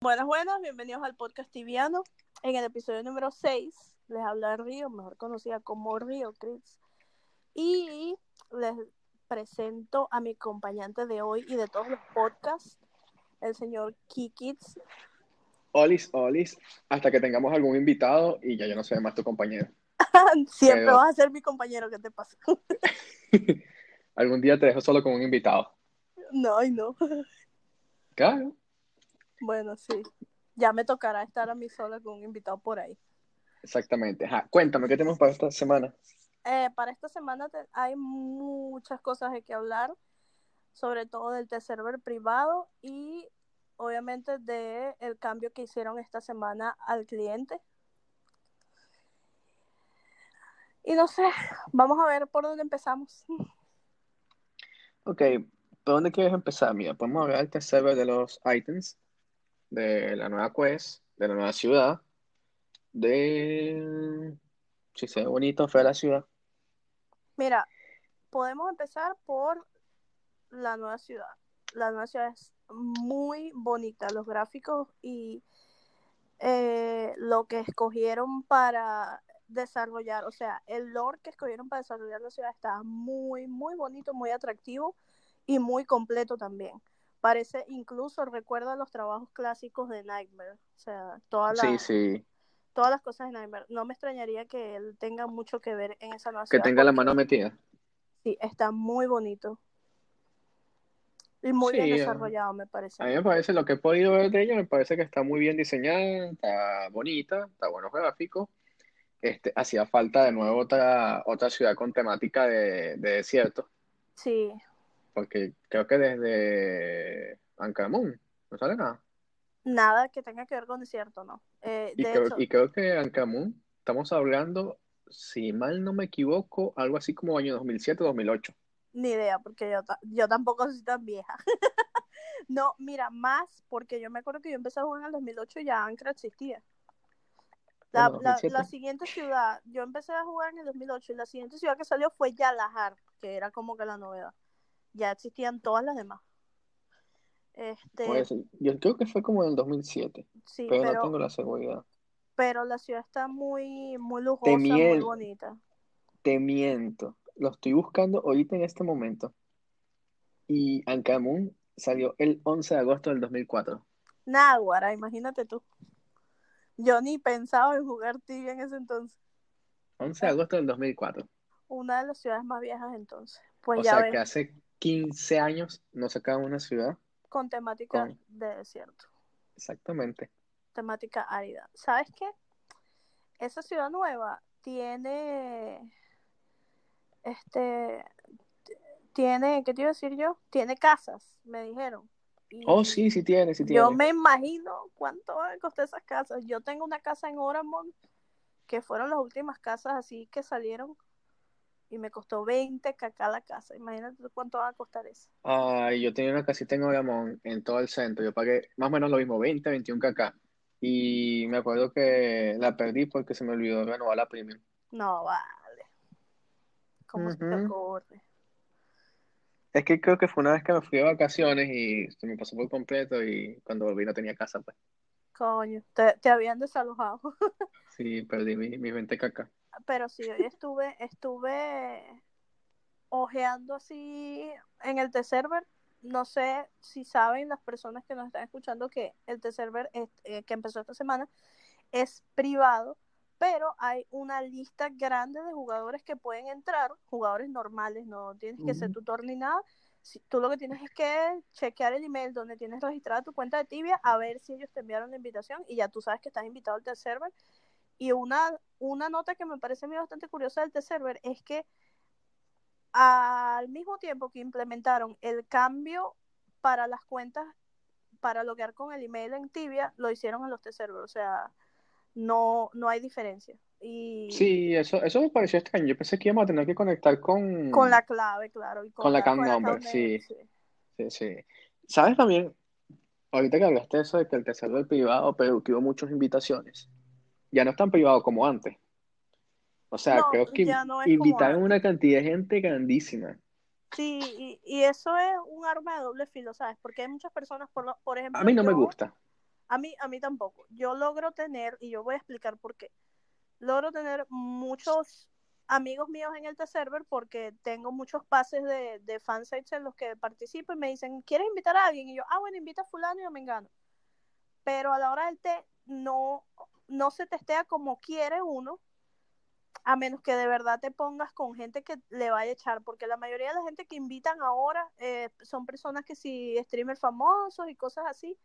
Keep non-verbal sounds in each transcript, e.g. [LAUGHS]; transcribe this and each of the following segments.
Buenas, buenas, bienvenidos al podcast tibiano. En el episodio número 6 les habla Río, mejor conocida como Río Chris. Y les presento a mi acompañante de hoy y de todos los podcasts, el señor Kikits. Olis, olis, hasta que tengamos algún invitado y ya yo no soy más tu compañero. [LAUGHS] Siempre Pero- vas a ser mi compañero, ¿qué te pasa? [LAUGHS] algún día te dejo solo con un invitado. no, y no. Claro. Bueno, sí. Ya me tocará estar a mí sola con un invitado por ahí. Exactamente. Ajá, Cuéntame, ¿qué tenemos para esta semana? Eh, para esta semana te- hay muchas cosas de que hablar, sobre todo del server privado y obviamente de el cambio que hicieron esta semana al cliente. Y no sé, vamos a ver por dónde empezamos. Ok, ¿por dónde quieres empezar? Mira, podemos hablar del server de los items, de la nueva quest, de la nueva ciudad, de... Si se ve bonito, fea la ciudad. Mira, podemos empezar por la nueva ciudad. La nueva ciudad es muy bonita, los gráficos y eh, lo que escogieron para desarrollar, o sea, el lore que escogieron para desarrollar la ciudad está muy, muy bonito, muy atractivo y muy completo también. Parece, incluso recuerda los trabajos clásicos de Nightmare, o sea, todas las, sí, todas las cosas de Nightmare. No me extrañaría que él tenga mucho que ver en esa nueva que tenga la mano metida. Sí, está muy bonito. Y muy Sí, bien desarrollado, me parece. A mí me parece, lo que he podido ver de ella, me parece que está muy bien diseñada, está bonita, está buenos gráficos. Este, hacía falta de nuevo otra, otra ciudad con temática de, de desierto, Sí, porque creo que desde Ancamun no sale nada. nada que tenga que ver con desierto, ¿no? Eh, Y de creo, hecho, y creo que Ancamun, estamos hablando, si mal no me equivoco, algo así como año 2007-2008. ni idea, porque yo, ta- yo tampoco soy tan vieja. [LAUGHS] No, mira, más porque yo me acuerdo que yo empecé a jugar en el 2008 y ya Ankara existía. La, Bueno, la, 2007. la siguiente ciudad, yo empecé a jugar en el 2008 y la siguiente ciudad que salió fue Yalahar, que era como que la novedad. Ya existían todas las demás. Este, Pues, yo creo que fue como en el 2007, sí, pero no pero, tengo la seguridad. pero la ciudad está muy, muy lujosa, muy bonita. Te miento, lo estoy buscando ahorita en este momento. Y Ancamun salió el 11 de agosto del 2004. Náguara, imagínate tú. Yo ni pensaba en jugar tibia en ese entonces. 11 de agosto del 2004. Una de las ciudades más viejas entonces. Pues O ya sea ves, que hace 15 años no sacaban una ciudad. con temática con- de desierto, Exactamente. temática árida. ¿Sabes qué? Esa ciudad nueva tiene, este, tiene, ¿qué te iba a decir yo? Tiene casas, me dijeron. Y Oh, sí, sí tiene, sí yo tiene. me imagino cuánto van a costar esas casas. Yo tengo una casa en Oramont, que fueron las últimas casas así que salieron, y me costó 20 cacá la casa. Imagínate cuánto va a costar eso. Ay, yo tenía una casita en Oramón, en todo el centro. Yo pagué más o menos lo mismo, 20, 21 kk. Y me acuerdo que la perdí porque se me olvidó renovar la premium. No, vale. ¿Cómo se te ocurre? Es que creo que fue una vez que me fui de vacaciones y se me pasó por completo y cuando volví no tenía casa, pues. Coño, te, te habían desalojado. [LAUGHS] Sí, perdí mi- mis 20 kk. Pero sí, hoy estuve, estuve ojeando así en el T-Server. No sé si saben las personas que nos están escuchando que el T-Server eh, que empezó esta semana es privado, pero hay una lista grande de jugadores que pueden entrar, jugadores normales, no tienes que ser tutor ni nada. Si, tú lo que tienes es que chequear el email donde tienes registrada tu cuenta de Tibia, a ver si ellos te enviaron la invitación y ya tú sabes que estás invitado al T-Server. Y una, una nota que me parece a mí bastante curiosa del T-Server es que al mismo tiempo que implementaron el cambio para las cuentas, para loguear con el email en Tibia, lo hicieron en los T-Server. O sea, no, no hay diferencia. Y Sí, eso, eso me pareció extraño. Yo pensé que íbamos a tener que conectar con, con la clave, claro. Y con, con la la, account con el number, account sí. sí. Sí, sí. ¿Sabes también? Ahorita que hablaste de eso de que el tercero es privado, pero que hubo muchas invitaciones. Ya no es tan privado como antes. O sea, No, creo que no invitaron una cantidad de gente grandísima. Sí, y, y eso es un arma de doble filo, ¿sabes? Porque hay muchas personas, por, lo- por ejemplo, A mí no me gusta. A mí, a mí tampoco. Yo logro tener, y yo voy a explicar por qué, logro tener muchos amigos míos en el T-Server porque tengo muchos pases de, de fansites en los que participo y me dicen, ¿quieres invitar a alguien? Y yo, ah, bueno, invita a fulano y yo me engano. Pero a la hora del té no, no se testea como quiere uno, a menos que de verdad te pongas con gente que le vaya a echar, porque la mayoría de la gente que invitan ahora eh, son personas que sí, streamers famosos y cosas así,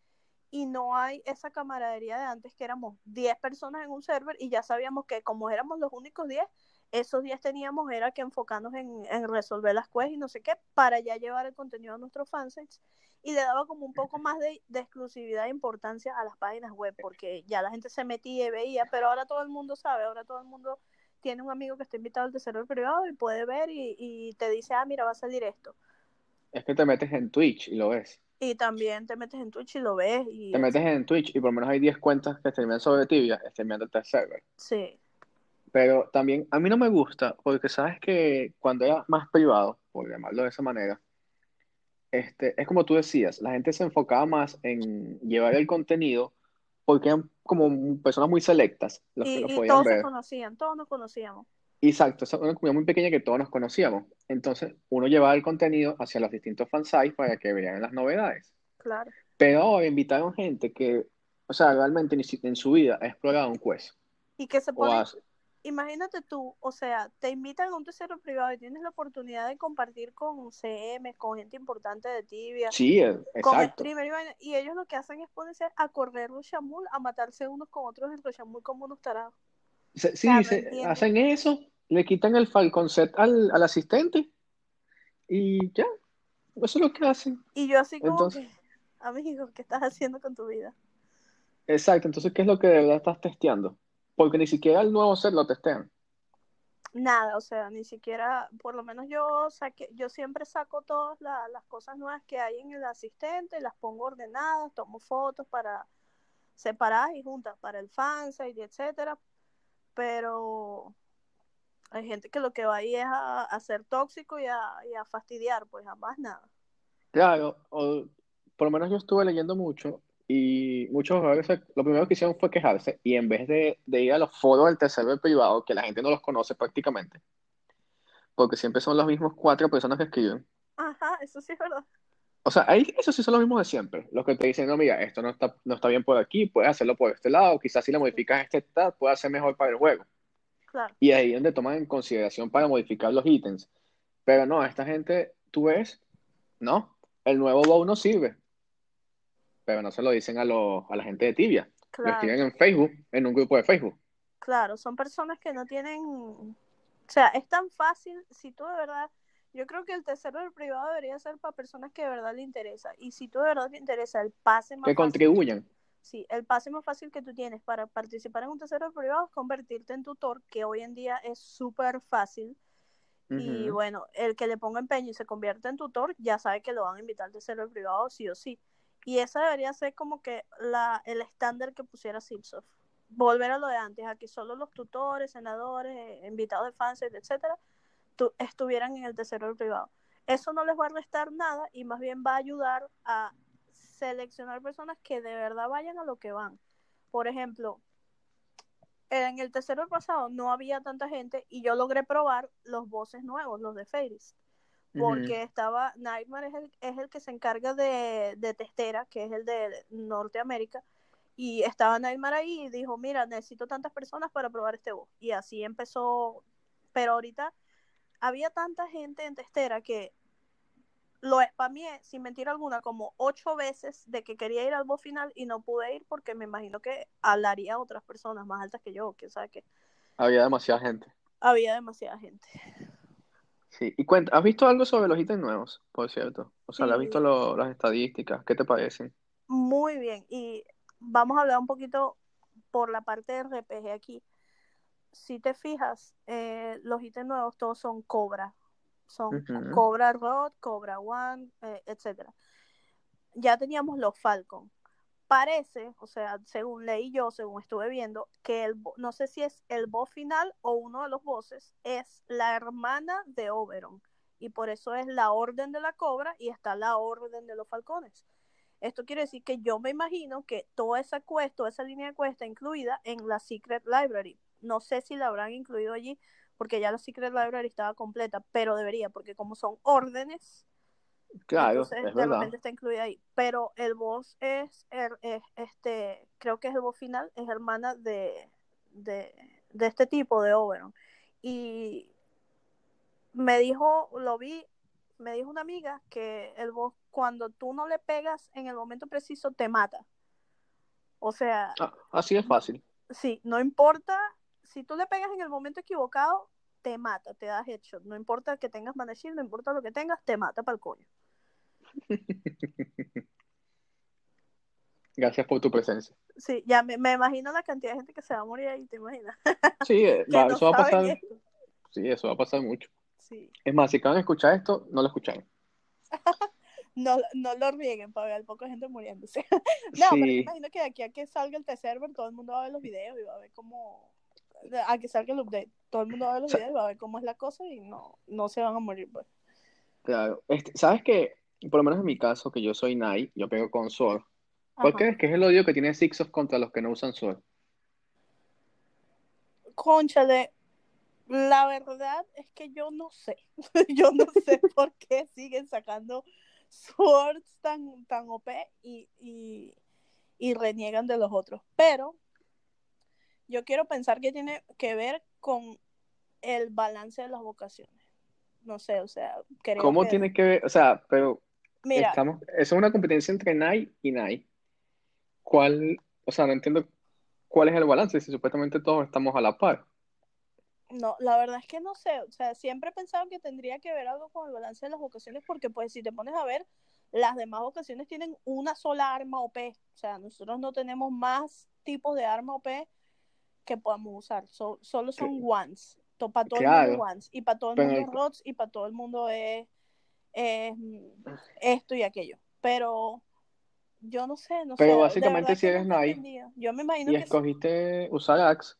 y no hay esa camaradería de antes que éramos 10 personas en un server y ya sabíamos que como éramos los únicos 10, esos 10 teníamos era que enfocarnos en, en resolver las quests y no sé qué, para ya llevar el contenido a nuestros fansites y le daba como un poco más de, de, exclusividad e importancia a las páginas web, porque ya la gente se metía y veía, pero ahora todo el mundo sabe, ahora todo el mundo tiene un amigo que está invitado al tercero privado y puede ver y, y, te dice, ah, mira, va a salir esto. Es que te metes en Twitch y lo ves. Y también te metes en Twitch y lo ves. Y te metes en Twitch y por lo menos hay 10 cuentas que streamean sobre Tibia, streameando el server. Sí. Pero también a mí no me gusta, porque sabes que cuando era más privado, por llamarlo de esa manera, este, es como tú decías, la gente se enfocaba más en llevar el contenido porque eran como personas muy selectas los y, que lo y podían todos ver. se conocían, todos nos conocíamos. Exacto, es una comunidad muy pequeña que todos nos conocíamos. Entonces, uno llevaba el contenido hacia los distintos fansites para que vean las novedades. Claro. Pero ahora invitaron gente que, o sea, realmente en su vida ha explorado un quest. Y que se pone, has- imagínate tú, o sea, te invitan a un tercero privado y tienes la oportunidad de compartir con CM, con gente importante de Tibia, Sí, con exacto. streamer y ellos lo que hacen es ponerse a correr los Shamul, a matarse unos con otros en los Shamul como unos tarados. Se- sí, se- hacen eso, le quitan el Falcon set al, al asistente y ya, eso es lo que hacen. Y yo así como Entonces- que, amigo, ¿qué estás haciendo con tu vida? Exacto, entonces, ¿qué es lo que de verdad estás testeando? Porque ni siquiera el nuevo set lo testean. Nada, o sea, ni siquiera, por lo menos yo saqué, yo siempre saco todas la- las cosas nuevas que hay en el asistente, las pongo ordenadas, tomo fotos para separadas y juntas para el fansite, etcétera, pero hay gente que lo que va ahí es a, a ser tóxico y a, y a fastidiar, pues a más nada. Claro, o por lo menos yo estuve leyendo mucho y muchos jugadores lo primero que hicieron fue quejarse y en vez de, de ir a los foros del tercer privado, que la gente no los conoce prácticamente, porque siempre son las mismas cuatro personas que escriben. Ajá, eso sí es verdad. O sea, ahí esos sí son los mismos de siempre, los que te dicen, no, mira, esto no está, no está bien por aquí, puedes hacerlo por este lado, quizás si le modificas este stat, puede ser mejor para el juego. Claro. Y ahí es donde toman en consideración para modificar los ítems. Pero no, esta gente, tú ves, no, el nuevo bow no sirve. Pero no se lo dicen a, los, a la gente de Tibia. Lo Claro. escriben en Facebook, en un grupo de Facebook. Claro, son personas que no tienen, o sea, es tan fácil, si tú de verdad, yo creo que el tercero del privado debería ser para personas que de verdad le interesa, y si tú de verdad te interesa el pase más Que fácil, contribuyan. sí, el pase más fácil que tú tienes para participar en un tercero del privado es convertirte en tutor, que hoy en día es súper fácil, y bueno, el que le ponga empeño y se convierte en tutor, ya sabe que lo van a invitar al tercero del privado sí o sí, y esa debería ser como que la, el estándar que pusiera Silsoft volver a lo de antes, a que solo los tutores, senadores, eh, invitados de fans, etcétera, tu- estuvieran en el tercero privado. Eso no les va a restar nada y más bien va a ayudar a seleccionar personas que de verdad vayan a lo que van. Por ejemplo, en el tercero pasado no había tanta gente y yo logré probar los voces nuevos, los de Fairies porque Ujú. estaba Nightmare es el, es el que se encarga de, de Testera, que es el de Norteamérica, y estaba Nightmare ahí y dijo, mira, necesito tantas personas para probar este voz. Y así empezó, pero ahorita había tanta gente en Testera que lo spameé, sin mentir alguna, como ocho veces de que quería ir al voz final y no pude ir porque me imagino que hablaría a otras personas más altas que yo, que sabe que Había demasiada gente. había demasiada gente. Sí. Y cuenta, ¿has visto algo sobre los ítems nuevos, por cierto? O sea, ¿le has Sí. visto lo- las estadísticas? ¿Qué te parecen? Muy bien, y vamos a hablar un poquito por la parte de RPG aquí. Si te fijas, eh, los ítems nuevos todos son Cobra. Son Ujú. Cobra Rod, Cobra One, eh, etcétera. Ya teníamos los Falcon. Parece, o sea, según leí yo, según estuve viendo, que el, no sé si es el boss final o uno de los bosses, es la hermana de Oberon. Y por eso es la orden de la cobra y está la orden de los falcones. Esto quiere decir que yo me imagino que toda esa quest, toda esa línea de quest está incluida en la Secret Library. No sé si la habrán incluido allí, porque ya la Secret Library estaba completa, pero debería, porque como son órdenes, Claro, entonces es de verdad. repente está incluida ahí. Pero el boss es, er- es, este, creo que es el boss final, es hermana de, de, de este tipo de Oberon. Y me dijo, lo vi, me dijo una amiga que el boss, cuando tú no le pegas en el momento preciso, te mata. O sea, Ah, así es fácil. sí, no importa, si tú le pegas en el momento equivocado, te mata, te da headshot. No importa que tengas mana shield, no importa lo que tengas, te mata para el coño. [LAUGHS] Gracias por tu presencia. Sí, ya me, me imagino la cantidad de gente que se va a morir ahí, ¿te imaginas? [LAUGHS] Sí, eh, que va- no eso va a pasar. esto. Sí, eso va a pasar mucho. Sí. Es más, si acaban de escuchar esto, no lo escucharon. [LAUGHS] No, no lo rieguen para ver al poco de gente muriéndose. no, pero Sí, imagino que de aquí a que salga el T-Server, todo el mundo va a ver los videos y va a ver cómo. A que salga el update, todo el mundo va a ver los videos y va a ver cómo es la cosa y no, no se van a morir, pues. claro. Este, ¿sabes qué? Por lo menos en mi caso, que yo soy Nai, yo pego con Sword. ¿Cuál crees que es el odio que tiene Sixos contra los que no usan Sword? Cónchale, la verdad es que yo no sé. [LAUGHS] yo no sé [LAUGHS] por qué siguen sacando swords tan, tan OP y, y, y reniegan de los otros. Pero yo quiero pensar que tiene que ver con el balance de las vocaciones. No sé, o sea, creo ¿Cómo que... tiene que ver? O sea, pero Mira, estamos, eso es una competencia entre Nai y Nai. ¿Cuál? O sea, no entiendo cuál es el balance si supuestamente todos estamos a la par. no, la verdad es que no sé. O sea, siempre he pensado que tendría que ver algo con el balance de las vocaciones porque pues si te pones a ver, las demás vocaciones tienen una sola arma OP. O sea, nosotros no tenemos más tipos de arma OP que podamos usar. So- solo son ones. Para todo el mundo Claro, ones. Y para todo el pero mundo es rods y para todo el mundo es, es, esto y aquello. Pero yo no sé, no pero sé. Básicamente si eres entendido. Yo me imagino y que escogiste usar Axe,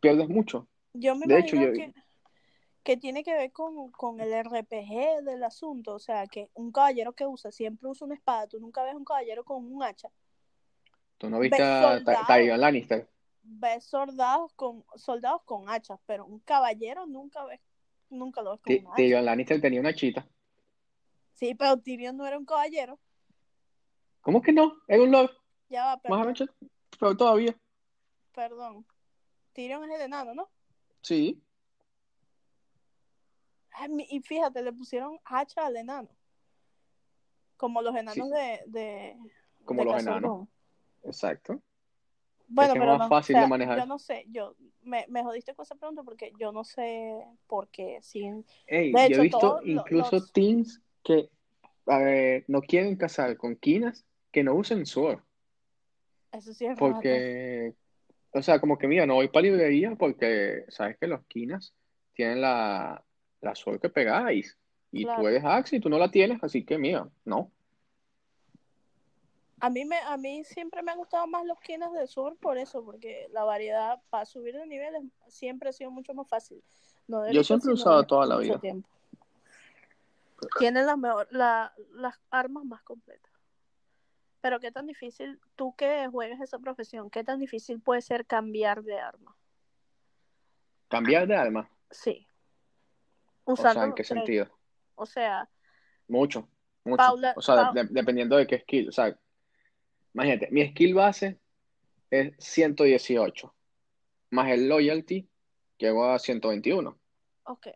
pierdes mucho. Yo me De hecho, imagino yo, que, que tiene que ver con, con el RPG del asunto. O sea, que un caballero que usa siempre usa una espada. Tú nunca ves un caballero con un hacha. tú no viste a Tyrion Lannister. ves soldados con, soldados con hachas, pero un caballero nunca ves, nunca lo una hacha. Tyrion Lannister tenía una chita. Sí, pero Tyrion no era un caballero. ¿Cómo que no? Era un lord. Ya va, Más perdón, pero todavía. perdón. Tyrion es el enano, ¿no? Sí. Ay, y fíjate, le pusieron hacha al enano. Como los Sí, enanos de, de, como de los enanos. Rock. Es Bueno, es más no, o fácil de sea, yo manejar. no sé, yo me, me jodiste con esa pregunta porque yo no sé por qué siguen. Ey, De yo he hecho, visto incluso los, teams que a ver, no quieren casar con quinas que no usen sword. eso sí es Porque, o sea, como que mira, no voy para librería porque sabes que los quinas tienen la, la sword que pegáis. Y tú claro. eres Axe y tú no la tienes, así que mira, no. A mí me, a mí siempre me han gustado más los quinas de sur por eso, porque la variedad para subir de niveles siempre ha sido mucho más fácil. No Yo siempre he usado toda la vida. tiempo. Tienen las mejor, la, las armas más completas. Pero qué tan difícil, tú que juegas esa profesión, qué tan difícil puede ser cambiar de arma. Cambiar de arma. Sí, O sea, usando ¿en qué sentido? O sea, Mucho, mucho. Paula, O sea, de- dependiendo de qué skill. O sea, imagínate, mi skill base es 118, más el loyalty, llego a 121. ok,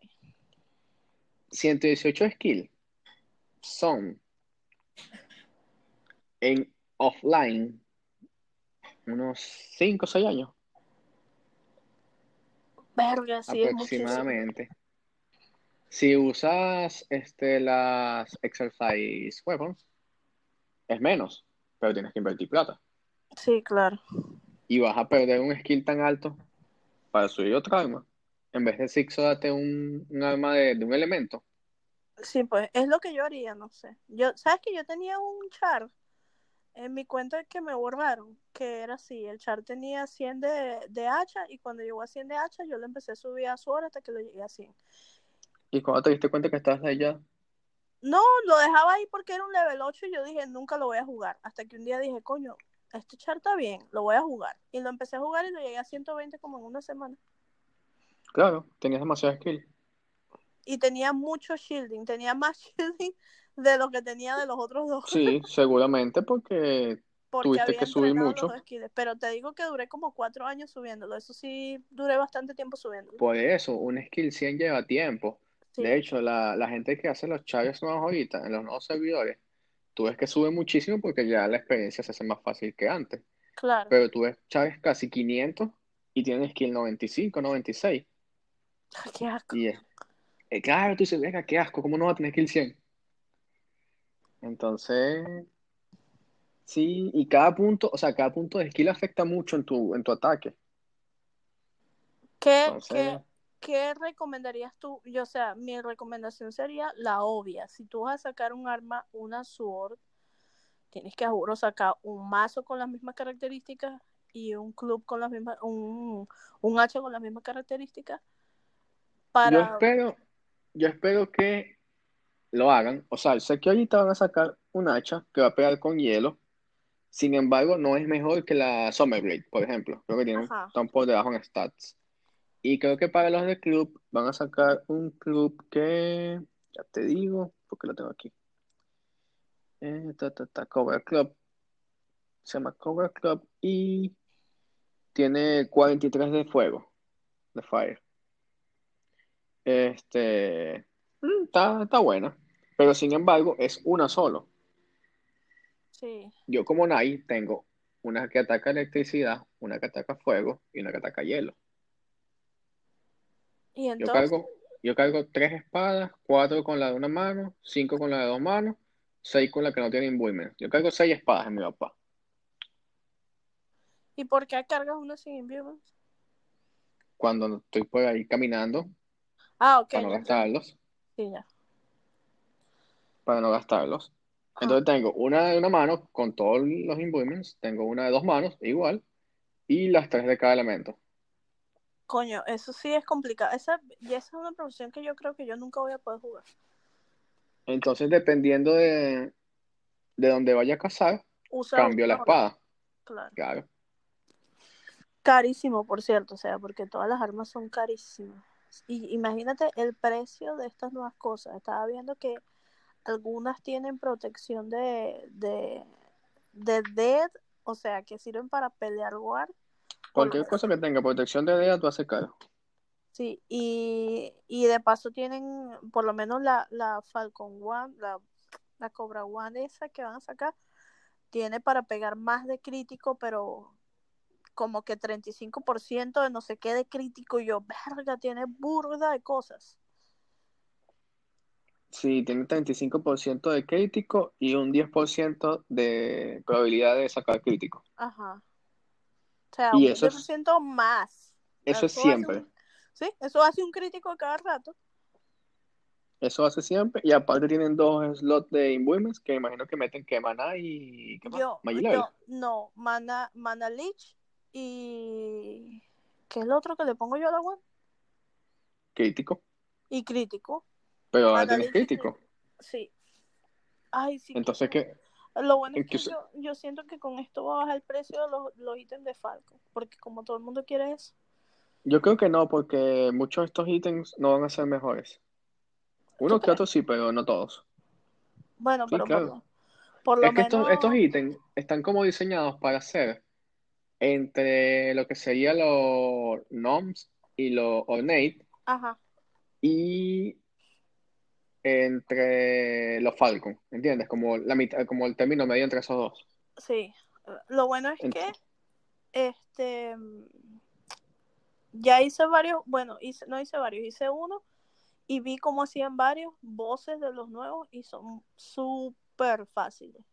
118 skill son en offline unos 5 o 6 años verga, sí, es aproximadamente. Si usas este, las exercise weapons, es menos, pero tienes que invertir plata. Sí, claro. Y vas a perder un skill tan alto para subir otra arma. En vez de Sixo date un, un arma de, de un elemento. Sí, pues es lo que yo haría, no sé. Yo, ¿sabes que yo tenía un char en mi cuenta que me borraron? Que era así, el char tenía 100 de, de hacha y cuando llegó a 100 de hacha yo le empecé a subir a su hora hasta que lo llegué a 100. Y cuando te diste cuenta que estabas allá, No, lo dejaba ahí porque era un level 8 y yo dije, nunca lo voy a jugar. Hasta que un día dije, coño, este char está bien, lo voy a jugar. Y lo empecé a jugar y lo llegué a 120 como en una semana. Claro, tenías demasiada skill. Y tenía mucho shielding, tenía más [LAUGHS] shielding de lo que tenía de los otros dos. Sí, seguramente porque [LAUGHS] porque tuviste había que subir mucho. Pero te digo que duré como cuatro años subiéndolo. Eso sí, duré bastante tiempo subiéndolo. Por eso, un skill 100 lleva tiempo. Sí, De hecho, la, la gente que hace los chaves nuevos ahorita, en los nuevos servidores, tú ves que sube muchísimo porque ya la experiencia se hace más fácil que antes. claro. Pero tú ves chaves casi 500 y tienen skill 95, 96. Ay, qué asco. Y es, eh, claro, tú dices, venga, qué asco, ¿cómo no va a tener skill 100? Entonces, sí, y cada punto, o sea, cada punto de skill afecta mucho en tu, en tu ataque. ¿Qué, Entonces, qué, qué recomendarías tú? Yo, o sea, mi recomendación sería la obvia. Si tú vas a sacar un arma, una sword, tienes que a juro sacar un mazo con las mismas características y un club con las mismas, un, un hacha con las mismas características yo espero, yo espero que lo hagan. O sea, sé que ahorita van a sacar un hacha que va a pegar con hielo. Sin embargo, no es mejor que la Summerblade, por ejemplo. Creo que tienen, ajá, están por debajo en stats. Y creo que para los de club van a sacar un club que, ya te digo, porque lo tengo aquí. Eh, ta, ta, ta, Cover Club. Se llama Cover Club y tiene 43 de fuego, de fire. Este, mm, está, está buena. Pero sin embargo, es una solo. sí. Yo como Nai tengo una que ataca electricidad, una que ataca fuego y una que ataca hielo. Y Yo cargo, yo cargo tres espadas, cuatro con la de una mano, cinco con la de dos manos, seis con la que no tiene imbuement. Yo cargo seis espadas en mi papá. ¿y por qué cargas una sin imbuement? Cuando estoy por ahí caminando, Ah, ok, para no gastarlos, Sí, ya. para no gastarlos. Ajá. Entonces tengo una de una mano con todos los imbuements, tengo una de dos manos, igual, y las tres de cada elemento. Coño, eso sí es complicado. Esa, y esa es una profesión que yo creo que yo nunca voy a poder jugar. Entonces, dependiendo de, de dónde vaya a cazar, Usa cambio la espada. Claro. Claro. Carísimo, por cierto, o sea, porque todas las armas son carísimas. Y imagínate el precio de estas nuevas cosas. Estaba viendo que algunas tienen protección de, de, de dead, o sea, que sirven para pelear war. Cualquier cosa que tenga protección de DEA, tú haces caro. Sí, y, y de paso tienen por lo menos la, la Falcon One, la, la Cobra One esa que van a sacar, tiene para pegar más de crítico, pero como que 35% de no sé qué de crítico. Y yo, verga, tiene burda de cosas. Sí, tiene 35% de crítico y un 10% de probabilidad de sacar crítico. Ajá. O sea, Y un eso es- 10% más. Eso es siempre. un- sí, eso hace un crítico a cada rato. Eso hace siempre. Y aparte tienen dos slots de imbuements que imagino que meten que maná y ¿qué más? Yo, no, Mana, Mana Lich y... ¿Qué es lo otro que le pongo yo a la one? Crítico. Y crítico. Pero ahora tienes crítico. Sí. Ay, sí. Entonces, ¿qué? Lo bueno es que yo, yo siento que con esto va a bajar el precio de los, los ítems de Falcon. Porque como todo el mundo quiere eso. Yo creo que no, porque muchos de estos ítems no van a ser mejores. Unos que otros sí, pero no todos. Bueno, Sí, pero claro. por, lo- por lo Es que estos, estos ítems están como diseñados para ser entre lo que sería los noms y los ornate Ajá. y entre los falcon, ¿entiendes? Como la mitad, como el término medio entre esos dos. Sí, lo bueno es que este ya hice varios, bueno, hice, no hice varios, hice uno y vi cómo hacían varios voces de los nuevos y son súper fáciles.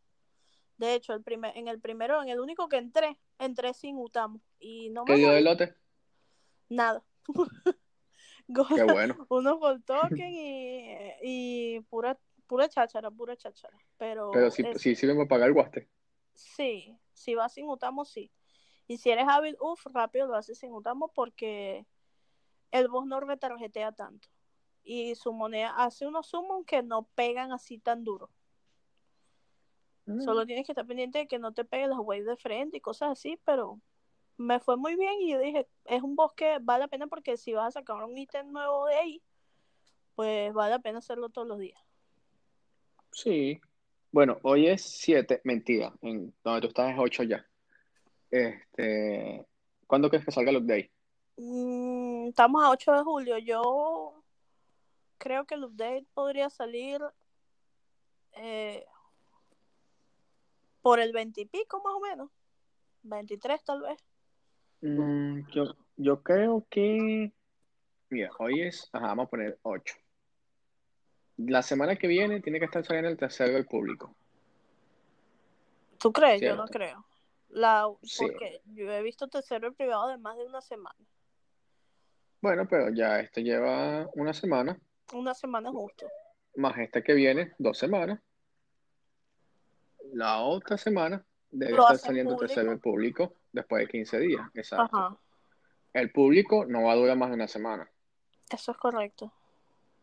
De hecho, el primer, en el primero, en el único que entré, entré sin Utamo y no ¿Qué me dio de lote? nada. [LAUGHS] Qué bueno. [LAUGHS] Unos gold [LAUGHS] token y, y pura, pura cháchara, pura cháchara. Pero, Pero si, es- si sirven para pagar el guaste. Sí, si vas sin Utamo, sí. Y si eres hábil, uff, rápido lo haces sin Utamo porque el boss no retarjetea tanto. y su moneda hace unos summons que no pegan así tan duro. Mm. Solo tienes que estar pendiente de que no te peguen las waves de frente y cosas así, pero me fue muy bien y yo dije, es un bosque, vale la pena porque si vas a sacar un ítem nuevo de ahí, pues vale la pena hacerlo todos los días. Sí. Bueno, hoy es 7, mentira, en donde tú estás es 8 ya. Este, ¿cuándo crees que salga el update? Mm, estamos a 8 de julio. Yo creo que el update podría salir eh, por el 20 y pico más o menos. 23 tal vez. Mm, yo, yo creo que, mira, hoy es, ajá, vamos a poner 8. La semana que viene tiene que estar saliendo el tercero del público. ¿Tú crees? Yo no creo. La, Sí. porque yo he visto tercero privado de más de una semana. Bueno, pero ya este lleva una semana, Una semana justo. más este que viene, dos semanas. La otra semana debe estar saliendo el público. tercero del público después de 15 días. Exacto. Ajá, El público no va a durar más de una semana. eso es correcto.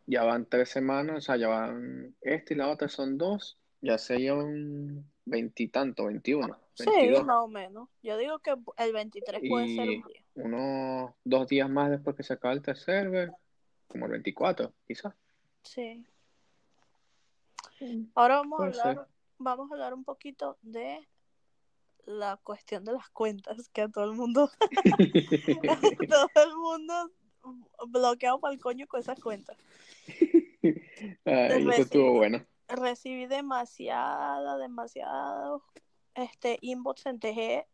Ya van tres semanas, o sea, ya van este y la otra son dos, ya serían veintitantos, veintiuno, Sí, más o menos. Yo digo que el 23 puede ser un día. unos dos días más después que se acabe el tercer server, como el 24, quizás. Sí. Ahora vamos a ser. hablar, vamos a hablar un poquito de la cuestión de las cuentas, que a todo el mundo, [LAUGHS] [LAUGHS] todo el mundo bloqueado para el coño con esas cuentas. Ay, eso estuvo bueno. Recibí demasiada, demasiado este inbox en TG,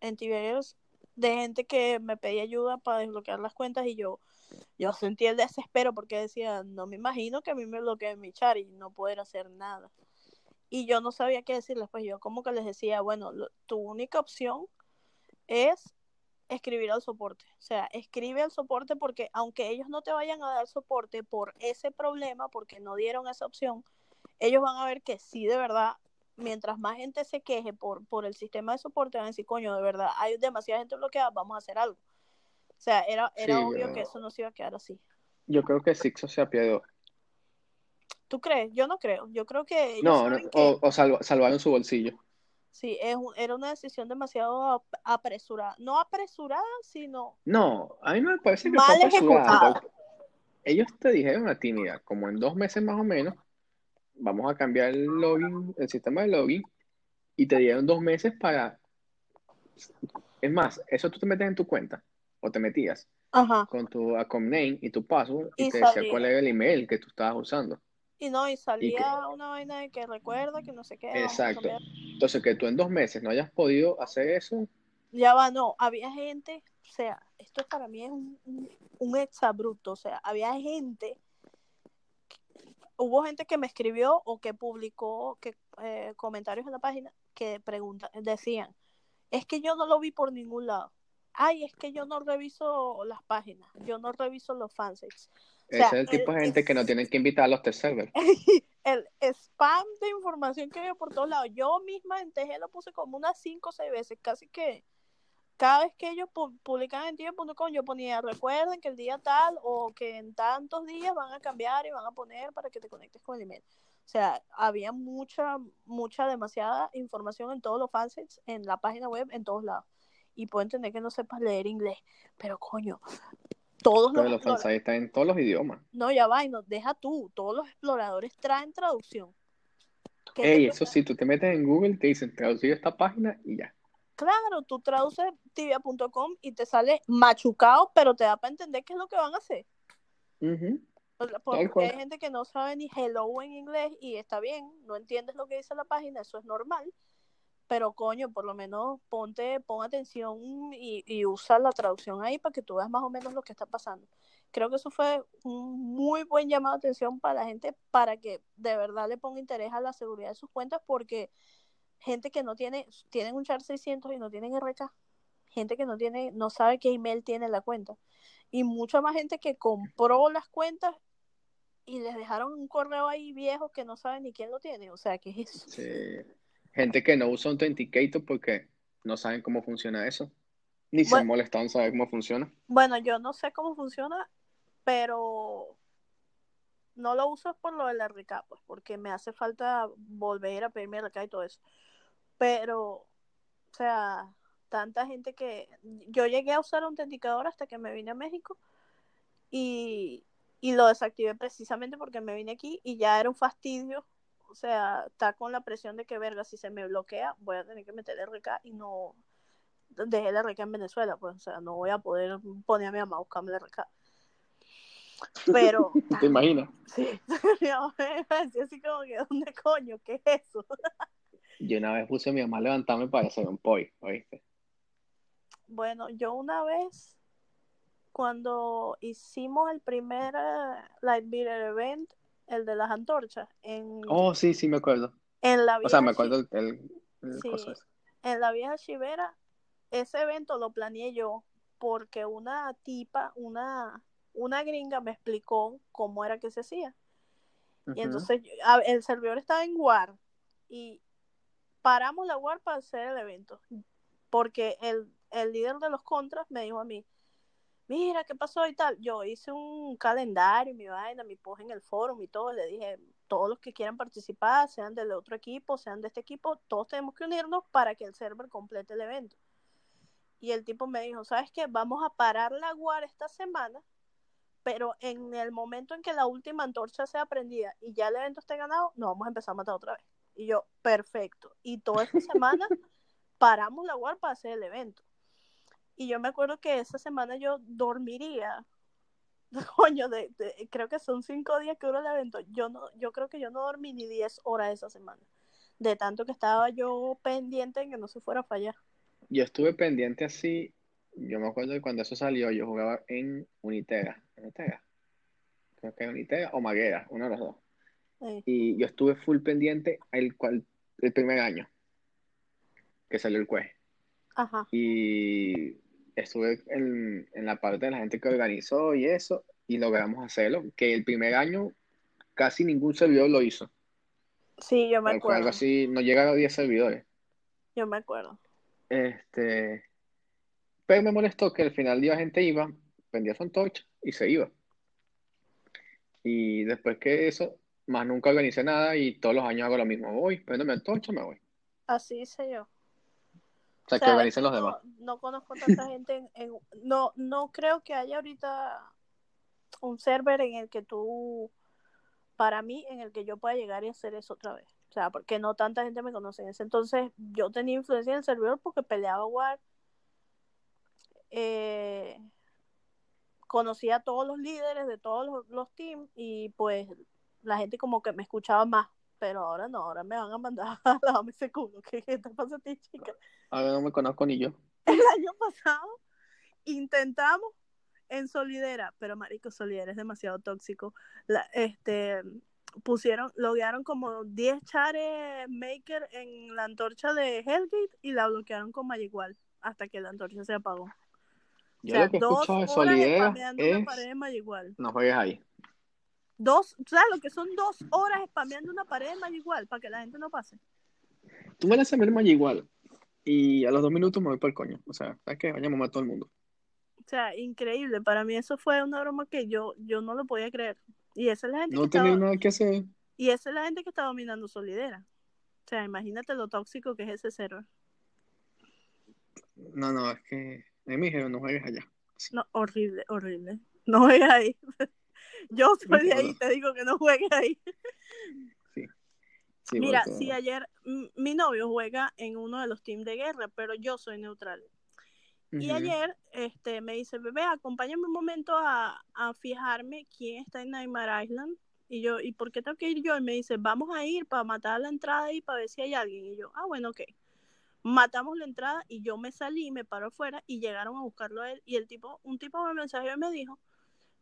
en Tiberius, de gente que me pedía ayuda para desbloquear las cuentas y yo, yo sentí el desespero porque decía, no me imagino que a mí me bloqueen mi chat y no poder hacer nada. Y yo no sabía qué decirles, pues yo como que les decía, bueno, lo- tu única opción es escribir al soporte. O sea, escribe al soporte porque aunque ellos no te vayan a dar soporte por ese problema, porque no dieron esa opción, ellos van a ver que sí, de verdad, mientras más gente se queje por, por el sistema de soporte, van a decir, coño, de verdad, hay demasiada gente bloqueada, vamos a hacer algo. O sea, era, era Sí, obvio yo- que eso no se iba a quedar así. Yo creo que Sixo se apiadó. ¿Tú crees? Yo no creo. Yo creo que No, no, saben que o, o salva- salvaron su bolsillo. sí, es un- era una decisión demasiado ap- apresurada. No apresurada, sino No, a mí no me parece que Mal fue apresurada, ellos te dijeron a ti, mira, como en dos meses más o menos, vamos a cambiar el login, el sistema de login, y te dieron dos meses para... Es más, eso tú te metes en tu cuenta, o te metías Ajá. con tu account name y tu password, y Y te decía cuál era el email que tú estabas usando. Y no, y Y que, salía una vaina de que recuerda que no sé qué, exacto. Entonces, que tú en dos meses no hayas podido hacer eso, Ya va, no, había gente, o sea, esto para mí es un, un, un exabrupto, o sea, había gente, hubo gente que me escribió o que publicó que, eh, comentarios en la página que preguntan, decían, es que yo no lo vi por ningún lado. Ay, es que yo no reviso las páginas, yo no reviso los fansites. O ese sea, es el tipo el, de gente que no tienen que invitar a los test servers. [LAUGHS] el spam de información que hay por todos lados. Yo misma en TG lo puse como unas 5 o 6 veces, casi que cada vez que ellos pu- publican en tibia.com yo ponía recuerden que el día tal o que en tantos días van a cambiar y van a poner para que te conectes con el email. O sea, había mucha, mucha, demasiada información en todos los fansets, en la página web, en todos lados. Y puedo entender que no sepas leer inglés, pero coño, todos los Pero los están en todos los idiomas. no, ya va, y no, deja tú, todos los exploradores traen traducción. ¿Qué te Ey, eso sí, tú te metes en Google, te dicen traducir esta página y ya. Claro, tú traduces tibia.com y te sale machucado, pero te da para entender qué es lo que van a hacer. Porque hay gente que no sabe ni hello en inglés y está bien, no entiendes lo que dice la página, eso es normal. Pero coño, por lo menos ponte, pon atención y, y usa la traducción ahí para que tú veas más o menos lo que está pasando. Creo que eso fue un muy buen llamado de atención para la gente para que de verdad le ponga interés a la seguridad de sus cuentas porque gente que no tiene, tienen un char 600 y no tienen RK, gente que no tiene, no sabe qué email tiene la cuenta y mucha más gente que compró las cuentas y les dejaron un correo ahí viejo que no sabe ni quién lo tiene, o sea, ¿qué es eso? Sí. Gente que no usa Authenticator porque no saben cómo funciona eso. Ni se han molestado en saber cómo funciona. bueno, yo no sé cómo funciona, pero no lo uso por lo del RK, pues, porque me hace falta volver a pedirme RK y todo eso. Pero, o sea, tanta gente que yo llegué a usar autenticador hasta que me vine a México y, y lo desactivé precisamente porque me vine aquí y ya era un fastidio. O sea, está con la presión de que, verga, si se me bloquea, voy a tener que meter RK y no dejé el RK en Venezuela, pues, o sea, no voy a poder poner a mi mamá a buscarme el RK. Pero. [LAUGHS] ¿Te imaginas? Sí, [LAUGHS] decía así como que, ¿dónde coño? ¿Qué es eso? Yo una vez puse a mi mamá a levantarme para hacer un poi, ¿oíste? Bueno, yo una vez, cuando hicimos el primer uh, Lightbeater Event, el de las antorchas, en, Oh, sí, sí, me acuerdo. en la O sea, vieja me acuerdo el, el, el Sí. coso ese. en la vieja Chivera, ese evento lo planeé yo porque una tipa, una, una gringa me explicó cómo era que se hacía. Y entonces el servidor estaba en WAR y paramos la WAR para hacer el evento. Porque el, el líder de los contras me dijo a mí, mira, ¿qué pasó y tal? Yo hice un calendario, mi vaina, mi post en el foro y todo. Le dije, todos los que quieran participar, sean del otro equipo, sean de este equipo, todos tenemos que unirnos para que el server complete el evento. Y el tipo me dijo, ¿sabes qué? Vamos a parar la WAR esta semana, pero en el momento en que la última antorcha sea prendida y ya el evento esté ganado, nos vamos a empezar a matar otra vez. Y yo, perfecto. Y toda esa semana [LAUGHS] paramos la WAR para hacer el evento. Y yo me acuerdo que esa semana yo dormiría. [LAUGHS] Coño, de, de- creo que son cinco días que dura el evento. Yo no, yo creo que yo no dormí ni 10 horas esa semana. De tanto que estaba yo pendiente en que no se fuera a fallar. Yo estuve pendiente así. Yo me acuerdo que cuando eso salió, yo jugaba en Unitega. ¿Unitega? Creo que Unitega o Maguera, uno de los dos. Y yo estuve full pendiente el, cual, el primer año que salió el juez. Ajá. Y estuve en, en la parte de la gente que organizó y eso, y logramos hacerlo. Que el primer año casi ningún servidor lo hizo. Sí, yo me Fue algo acuerdo. así, no llegaron a 10 servidores. Yo me acuerdo. Este, pero me molestó que al final la gente iba, prendía su antorcha y se iba. Y después que eso, más nunca organicé nada y todos los años hago lo mismo. Voy, prendo mi antorcha, me voy. Así hice yo. O sea, O que organicen los no, demás. no conozco tanta gente en, en- no, no creo que haya ahorita un server en el que tú, para mí, en el que yo pueda llegar y hacer eso otra vez. O sea, porque no tanta gente me conoce. En ese entonces yo tenía influencia en el servidor porque peleaba War. Eh, conocía a todos los líderes de todos los, los teams y pues la gente como que me escuchaba más. Pero ahora no, ahora me van a mandar [LAUGHS] a lavarme ese culo. ¿Qué, qué te pasa a ti, chica? Ahora no me conozco ni yo. [LAUGHS] El año pasado intentamos en Solidera, pero marico, Solidera es demasiado tóxico. La, este pusieron, loguearon como 10 chares maker en la antorcha de Hellgate y la bloquearon con Magicwall hasta que la antorcha se apagó. O Yo sea, lo que he dos escuchado de horas Solidera una pared de no juegues ahí. Dos, o sea, lo que son dos horas spameando una pared de Magicwall para que la gente no pase. Tú me la haces ver igual. Y a los dos minutos me voy por el coño. O sea, ¿sabes qué? Vaya a todo el mundo. O sea, increíble. Para mí eso fue una broma que yo, yo no lo podía creer. Y esa es la gente No que estaba, nada que hacer. y esa es la gente que está dominando Solidera. O sea, imagínate lo tóxico que es ese server. No, no, es que me dijeron no juegues allá. No, horrible, horrible. No juegues ahí. [LAUGHS] Yo soy de ahí, te digo que no juegues ahí. Sí, [LAUGHS] Mira, porque- si ayer mi novio juega en uno de los teams de guerra, pero yo soy neutral. Y ayer este, me dice, bebé, acompáñame un momento a, a fijarme quién está en Nightmare Island. Y yo, ¿y por qué tengo que ir yo? Y me dice, vamos a ir para matar la entrada y para ver si hay alguien. Y yo, ah, bueno, ok. Matamos la entrada y yo me salí, me paro afuera y llegaron a buscarlo a él. Y el tipo, un tipo me mensajeó y me dijo,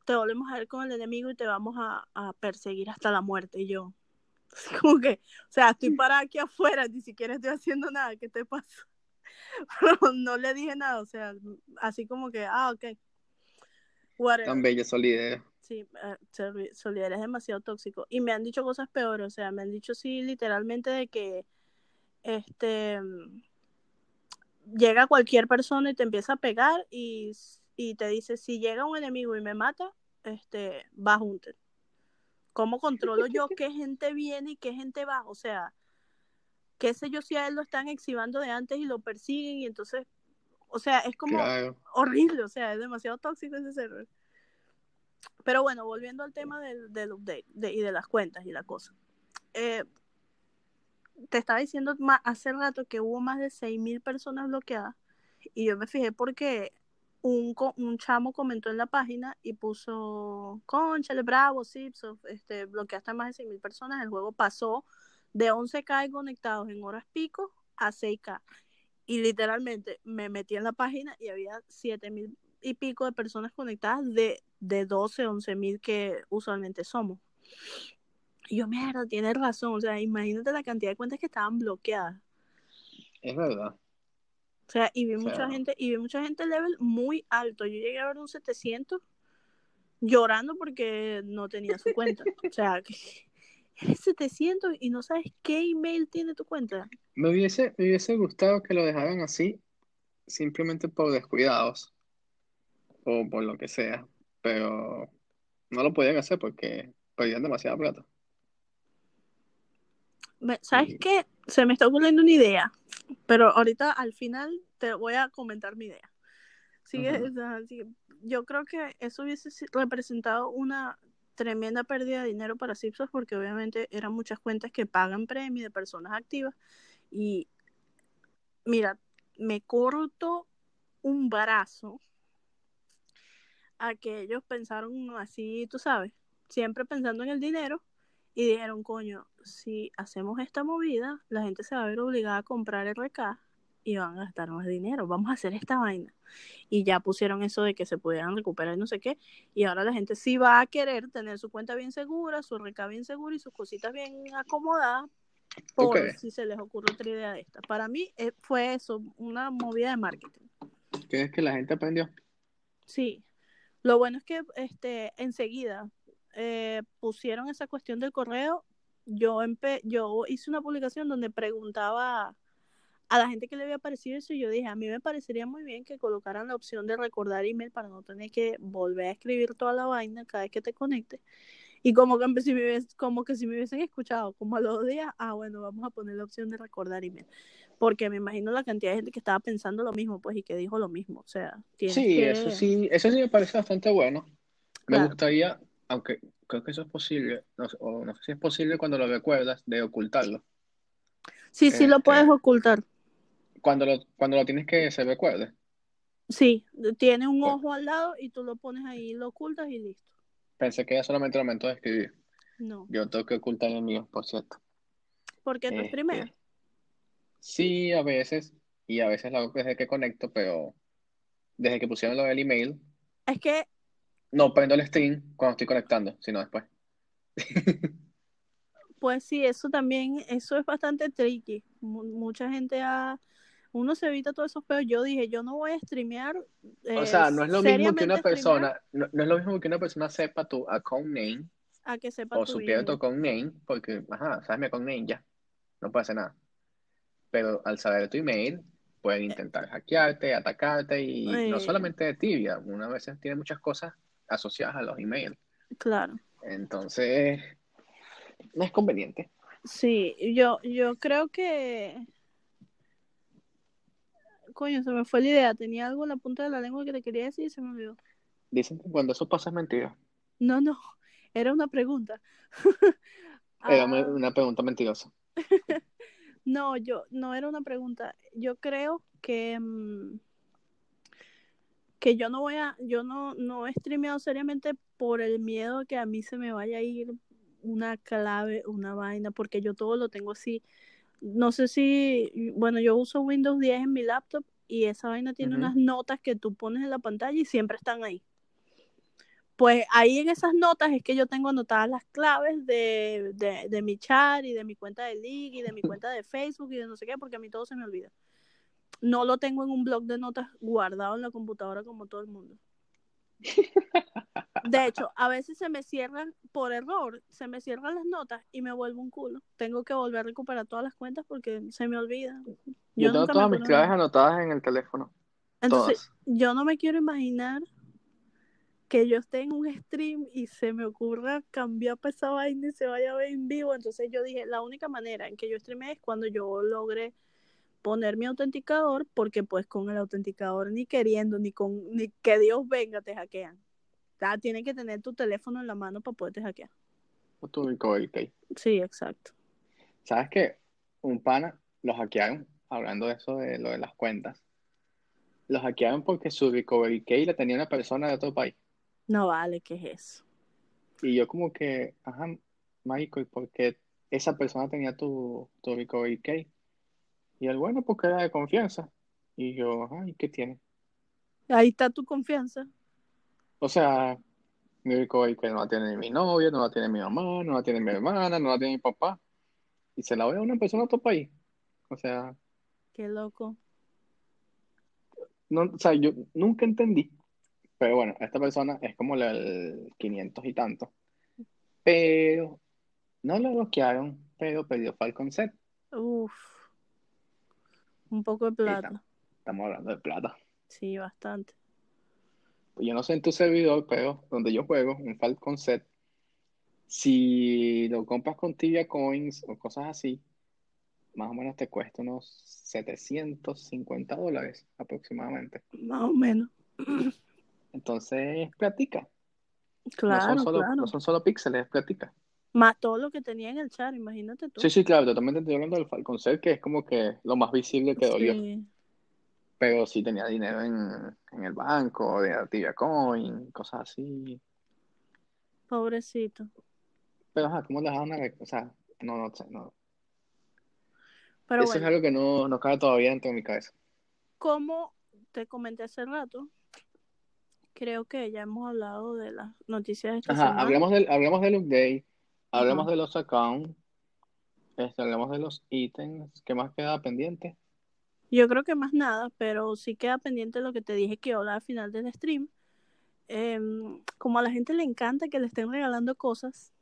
te volvemos a ver con el enemigo y te vamos a, a perseguir hasta la muerte. Y yo, [LAUGHS] como que, o sea, estoy [LAUGHS] parada aquí afuera, ni siquiera estoy haciendo nada, ¿qué te pasa? [LAUGHS] Pero no le dije nada, o sea, así como que, ah, ok. Whatever. Tan bella solidez. Sí, Solidaridad es demasiado tóxico. Y me han dicho cosas peores, o sea, me han dicho sí, literalmente de que este llega cualquier persona y te empieza a pegar y, y te dice, si llega un enemigo y me mata, este, va Hunter. ¿Cómo controlo yo qué [LAUGHS] gente viene y qué gente va? O sea, qué sé yo si a él lo están exhibando de antes y lo persiguen y entonces, o sea, es como Claro. horrible, o sea, es demasiado tóxico ese server. Pero bueno, volviendo al tema del, del update de- y de las cuentas y la cosa. Eh, te estaba diciendo hace rato que hubo más de 6.000 personas bloqueadas y yo me fijé porque un, un chamo comentó en la página y puso, conchale, bravo, Zipsoft, este, bloqueaste a más de 6.000 personas, el juego pasó de 11K conectados en horas pico a 6K. Y literalmente me metí en la página y había 7.000 y pico de personas conectadas de, de 12, 11.000 que usualmente somos. Y yo, mierda, tienes razón. O sea, imagínate la cantidad de cuentas que estaban bloqueadas. Es verdad. O sea, y vi O sea- mucha gente, y vi mucha gente level muy alto. Yo llegué a ver un 700 llorando porque no tenía su cuenta. O sea, [LAUGHS] que eres 700 y no sabes qué email tiene tu cuenta. Me hubiese, me hubiese gustado que lo dejaran así, simplemente por descuidados o por lo que sea, pero no lo podían hacer porque perdían demasiada plata. ¿Sabes qué? Se me está ocurriendo una idea, pero ahorita al final te voy a comentar mi idea. Sigue, Ujú. ajá, sigue. Yo creo que eso hubiese representado una tremenda pérdida de dinero para Zipsos porque obviamente eran muchas cuentas que pagan premio de personas activas y mira, me corto un brazo a que ellos pensaron así, tú sabes, siempre pensando en el dinero y dijeron, coño, si hacemos esta movida, la gente se va a ver obligada a comprar RK y van a gastar más dinero, vamos a hacer esta vaina. Y ya pusieron eso de que se pudieran recuperar y no sé qué, y ahora la gente sí va a querer tener su cuenta bien segura, su RK bien segura y sus cositas bien acomodadas por si se les ocurre otra idea de esta. Para mí eh, fue eso, una movida de marketing. ¿Crees que la gente aprendió? Sí, lo bueno es que este enseguida eh, pusieron esa cuestión del correo. Yo empe yo hice una publicación donde preguntaba a la gente que le había parecido eso y yo dije, a mí me parecería muy bien que colocaran la opción de recordar email para no tener que volver a escribir toda la vaina cada vez que te conectes. Y como que, si me como que si me hubiesen escuchado como a los dos días, ah, bueno, vamos a poner la opción de recordar email. Porque me imagino la cantidad de gente que estaba pensando lo mismo, pues, y que dijo lo mismo. O sea, Sí, que... eso sí, eso sí me parece bastante bueno. Me Claro. gustaría, aunque creo que eso es posible, no, sé- o no sé si es posible cuando lo recuerdas, de ocultarlo. Sí, sí lo Este- puedes ocultar. Cuando lo, cuando lo tienes que se recuerde. Sí, tiene un Bueno. ojo al lado y tú lo pones ahí, lo ocultas y listo. Pensé que era solamente el momento de escribir. No, Yo tengo que ocultar el mío, por cierto. porque tú Este, streameas. Sí, a veces, y a veces lo hago desde que conecto, pero desde que pusieron lo del email, Es que no prendo el stream cuando estoy conectando, sino después. Pues sí, eso también, eso es bastante tricky. Mu- mucha gente ha, uno se evita todos esos peos. Yo dije, yo no voy a streamear. O eh, sea, no es lo mismo que una persona, no, no es lo mismo que una persona sepa tu account name a que sepa o tu supiera tu account name, porque, ajá, sabes mi account name ya, no puede hacer nada. Pero al saber tu email, pueden intentar hackearte, atacarte, y no Eh. solamente de tibia, una vez tiene muchas cosas asociadas a los emails. Claro. Entonces, no es conveniente. Sí, yo, yo creo que, coño, se me fue la idea. Tenía algo en la punta de la lengua que te quería decir y se me olvidó. Dicen que cuando eso pasa es mentira. No, no, era una pregunta. [LAUGHS] Era Ah, una pregunta mentirosa. [LAUGHS] No, yo, no era una pregunta. Yo creo que, mm, que yo no voy a, yo no, no he streameado seriamente por el miedo que a mí se me vaya a ir una clave, una vaina, porque yo todo lo tengo así. No sé si, bueno, yo uso Windows 10 en mi laptop y esa vaina tiene unas notas que tú pones en la pantalla y siempre están ahí. Pues ahí en esas notas es que yo tengo anotadas las claves de, de, de mi chat y de mi cuenta de League y de mi [LAUGHS] cuenta de Facebook y de no sé qué, porque a mí todo se me olvida. No lo tengo en un blog de notas guardado en la computadora como todo el mundo. De hecho, a veces se me cierran por error, se me cierran las notas y me vuelvo un culo. Tengo que volver a recuperar todas las cuentas porque se me olvida. Yo tengo todas mis claves anotadas en el teléfono. Entonces, Todas. yo no me quiero imaginar que yo esté en un stream y se me ocurra cambiar para esa vaina y se vaya a ver en vivo. Entonces yo dije, la única manera en que yo streame es cuando yo logre poner mi autenticador, porque pues con el autenticador ni queriendo, ni con ni que Dios venga, te hackean. O sea, que tener tu teléfono en la mano para poderte hackear. O tu recovery key. Sí, exacto. ¿Sabes qué? Un pana lo hackearon, hablando de eso, de lo de las cuentas. Lo hackearon porque su recovery key la tenía una persona de otro país. No vale, ¿qué es eso? Y yo como que, ajá, Michael, ¿por qué esa persona tenía tu, tu recovery key? Y él, bueno, porque era de confianza. Y yo, ay, ¿qué tiene? Ahí está tu confianza. O sea, mi recovery key no la tiene mi novia, no la tiene mi mamá, no la tiene mi hermana, no la tiene mi papá. Y se la voy a una persona de otro país. O sea, Qué loco. no, o sea, yo nunca entendí. Pero bueno, esta persona es como la del 500 y tanto. Pero no lo bloquearon, pero perdió Falcon Set. Uf. Un poco de plata. Estamos hablando de plata. Sí, bastante. Pues yo no sé en tu servidor, pero donde yo juego, un Falcon Set, si lo compras con Tibia Coins o cosas así, más o menos te cuesta unos 750 dólares aproximadamente. Más o menos. Entonces, platica. Claro, no son solo, claro. no son solo píxeles, es platica. Más todo lo que tenía en el chat, imagínate tú. Sí, sí, claro, totalmente estoy hablando del Falcon Set, que es como que lo más visible que dolió. Sí. Pero sí tenía dinero en, en el banco, de Tibia Coin, cosas así. Pobrecito. Pero, ajá, ¿cómo le dejaron a O sea, no, no sé, no. Pero Eso bueno, es algo que no, no cabe todavía dentro de mi cabeza. como te comenté hace rato, creo que ya hemos hablado de las noticias de esta Ajá, semana. hablemos del, hablemos del update, hablemos de los accounts, este, hablemos de los ítems, ¿qué más queda pendiente? Yo creo que más nada, pero sí queda pendiente lo que te dije que iba a hablar al final del stream. Em, como a la gente le encanta que le estén regalando cosas,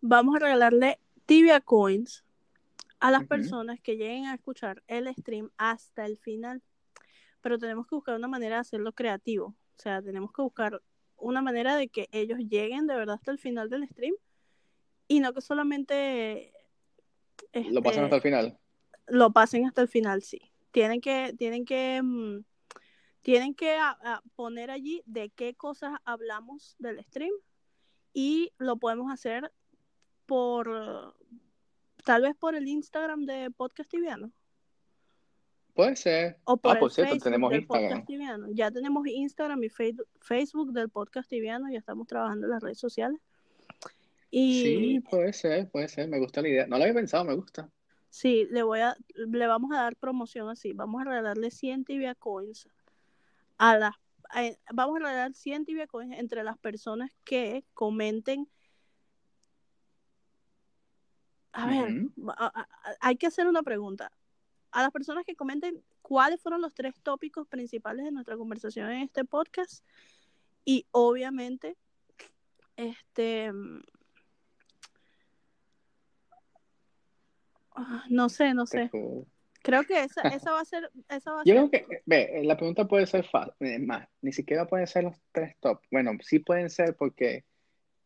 vamos a regalarle Tibia Coins a las personas que lleguen a escuchar el stream hasta el final. Pero tenemos que buscar una manera de hacerlo creativo. O sea, tenemos que buscar una manera de que ellos lleguen de verdad hasta el final del stream y no que solamente Lo pasan hasta este, el final. lo pasen hasta el final, sí. Tienen que, tienen que, mm, tienen que a- a poner allí de qué cosas hablamos del stream y lo podemos hacer por, tal vez por el Instagram de Podcast Tibiano Puede ser. o por Ah, por cierto, Facebook tenemos del Instagram. Tibiano. Ya tenemos Instagram y Facebook del Podcast Tibiano, ya estamos trabajando en las redes sociales. Y Sí, puede ser, puede ser, me gusta la idea. No lo había pensado, me gusta. Sí, le voy a, le vamos a dar promoción así. Vamos a regalarle 100 tibia coins a las, a- vamos a regalar 100 tibia coins entre las personas que comenten. A ver, a- a- hay que hacer una pregunta. A las personas que comenten cuáles fueron los tres tópicos principales de nuestra conversación en este podcast y obviamente este ah, no sé, no sé. Creo que esa, [LAUGHS] esa va a ser, esa va a Yo ser, creo que, ve, la pregunta puede ser fácil, más, ni siquiera pueden ser los tres top. Bueno, sí pueden ser porque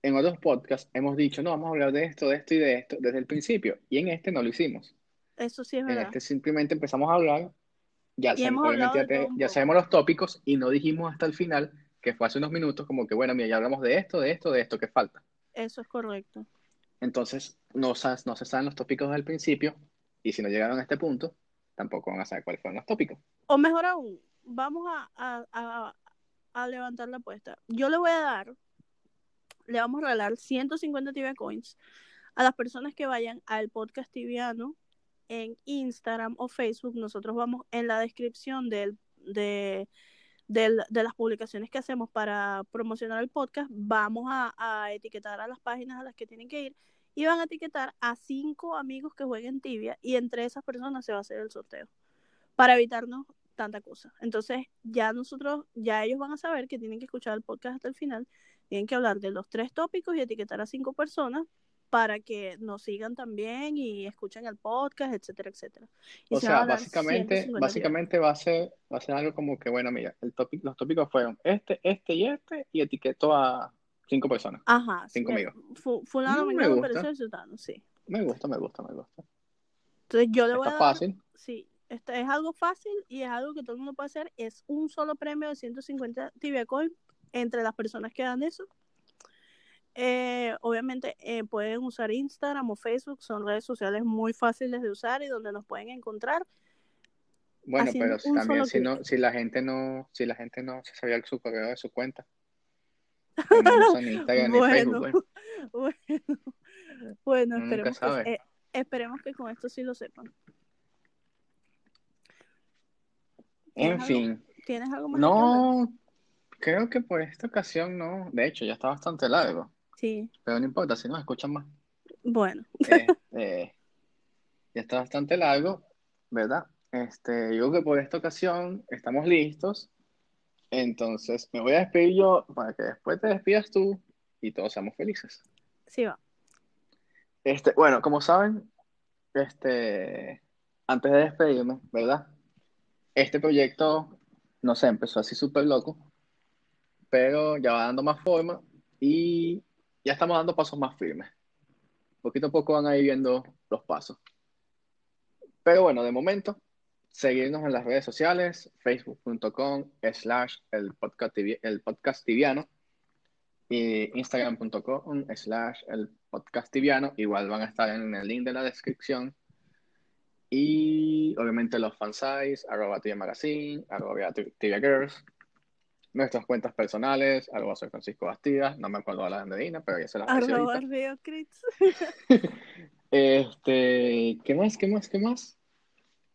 en otros podcasts hemos dicho, no, vamos a hablar de esto, de esto y de esto desde el principio. Y en este no lo hicimos. Eso sí es En verdad. este simplemente empezamos a hablar, ya, Y sab- hemos obviamente hablado ya, te- sabemos los tópicos y no dijimos hasta el final, que fue hace unos minutos, como que, bueno, mira, ya hablamos de esto, de esto, de esto, ¿qué falta? Eso es correcto. Entonces, no, no se saben los tópicos desde el principio y si no llegaron a este punto, tampoco van a saber cuáles fueron los tópicos. O mejor aún, vamos a, a, a, a levantar la apuesta. Yo le voy a dar, le vamos a regalar 150 Tibia Coins a las personas que vayan al podcast tibiano en Instagram o Facebook. Nosotros vamos en la descripción del, de, del- de las publicaciones que hacemos para promocionar el podcast, vamos a, a etiquetar a las páginas a las que tienen que ir y van a etiquetar a cinco amigos que jueguen tibia y entre esas personas se va a hacer el sorteo para evitarnos tanta cosa. Entonces, ya nosotros, ya ellos van a saber que tienen que escuchar el podcast hasta el final, tienen que hablar de los tres tópicos y etiquetar a cinco personas para que nos sigan también y escuchen el podcast, etcétera, etcétera. Y O se sea, básicamente, 150 básicamente va a ser, va a ser algo como que, bueno, mira, el tópico, los tópicos fueron este, este y este, y etiqueto a cinco personas. Ajá. Cinco sí, amigos. fu- fulano, Mm, me mengano, gusta. sultano, sí. Me gusta, me gusta, me gusta. Entonces yo le voy Está a dar, fácil. sí, este es algo fácil y es algo que todo el mundo puede hacer. Es un solo premio de 150 Tibia Coin entre las personas que dan eso. Eh, obviamente eh, pueden usar Instagram o Facebook, son redes sociales muy fáciles de usar y donde nos pueden encontrar. Bueno, pero también si no, si la gente no, si la gente no se sabía su correo de su cuenta, [LAUGHS] no usan ni Instagram ni Facebook, Bueno, [LAUGHS] esperemos que, eh, esperemos que con esto sí lo sepan. En ¿Tienes algo- fin, ¿Tienes algo más? que no, creo que por esta ocasión no. De hecho, ya está bastante largo, Sí, pero no importa si nos escuchan más. bueno, Eh, [LAUGHS] eh, ya está bastante largo, ¿verdad? Este, yo creo que por esta ocasión estamos listos. Entonces, me voy a despedir yo para que después te despidas tú y todos seamos felices. sí va. Este, bueno, como saben, este, antes de despedirme, ¿verdad? Este proyecto, no sé, empezó así súper loco, pero ya va dando más forma y ya estamos dando pasos más firmes. Poquito a poco van a ir viendo los pasos. Pero bueno, de momento, seguirnos en las redes sociales, facebook.com slash el podcast, el instagram.com slash el podcast tibiano. Igual van a estar en el link de la descripción. Y obviamente los fansites, arroba tibia magazine, arroba tibia girls. Nuestras cuentas personales, arroba soy Francisco Bastidas, no me acuerdo de la de pero ya se las Arroba. Río. [LAUGHS] Este, ¿qué más? ¿Qué más? ¿Qué más?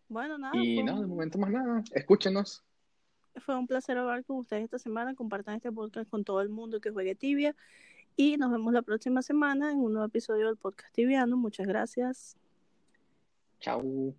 Bueno, nada, Y no, de momento más nada. Escúchenos. fue un placer hablar con ustedes esta semana. Compartan este podcast con todo el mundo que juegue tibia. Y nos vemos la próxima semana en un nuevo episodio del podcast tibiano. Muchas gracias. Chao.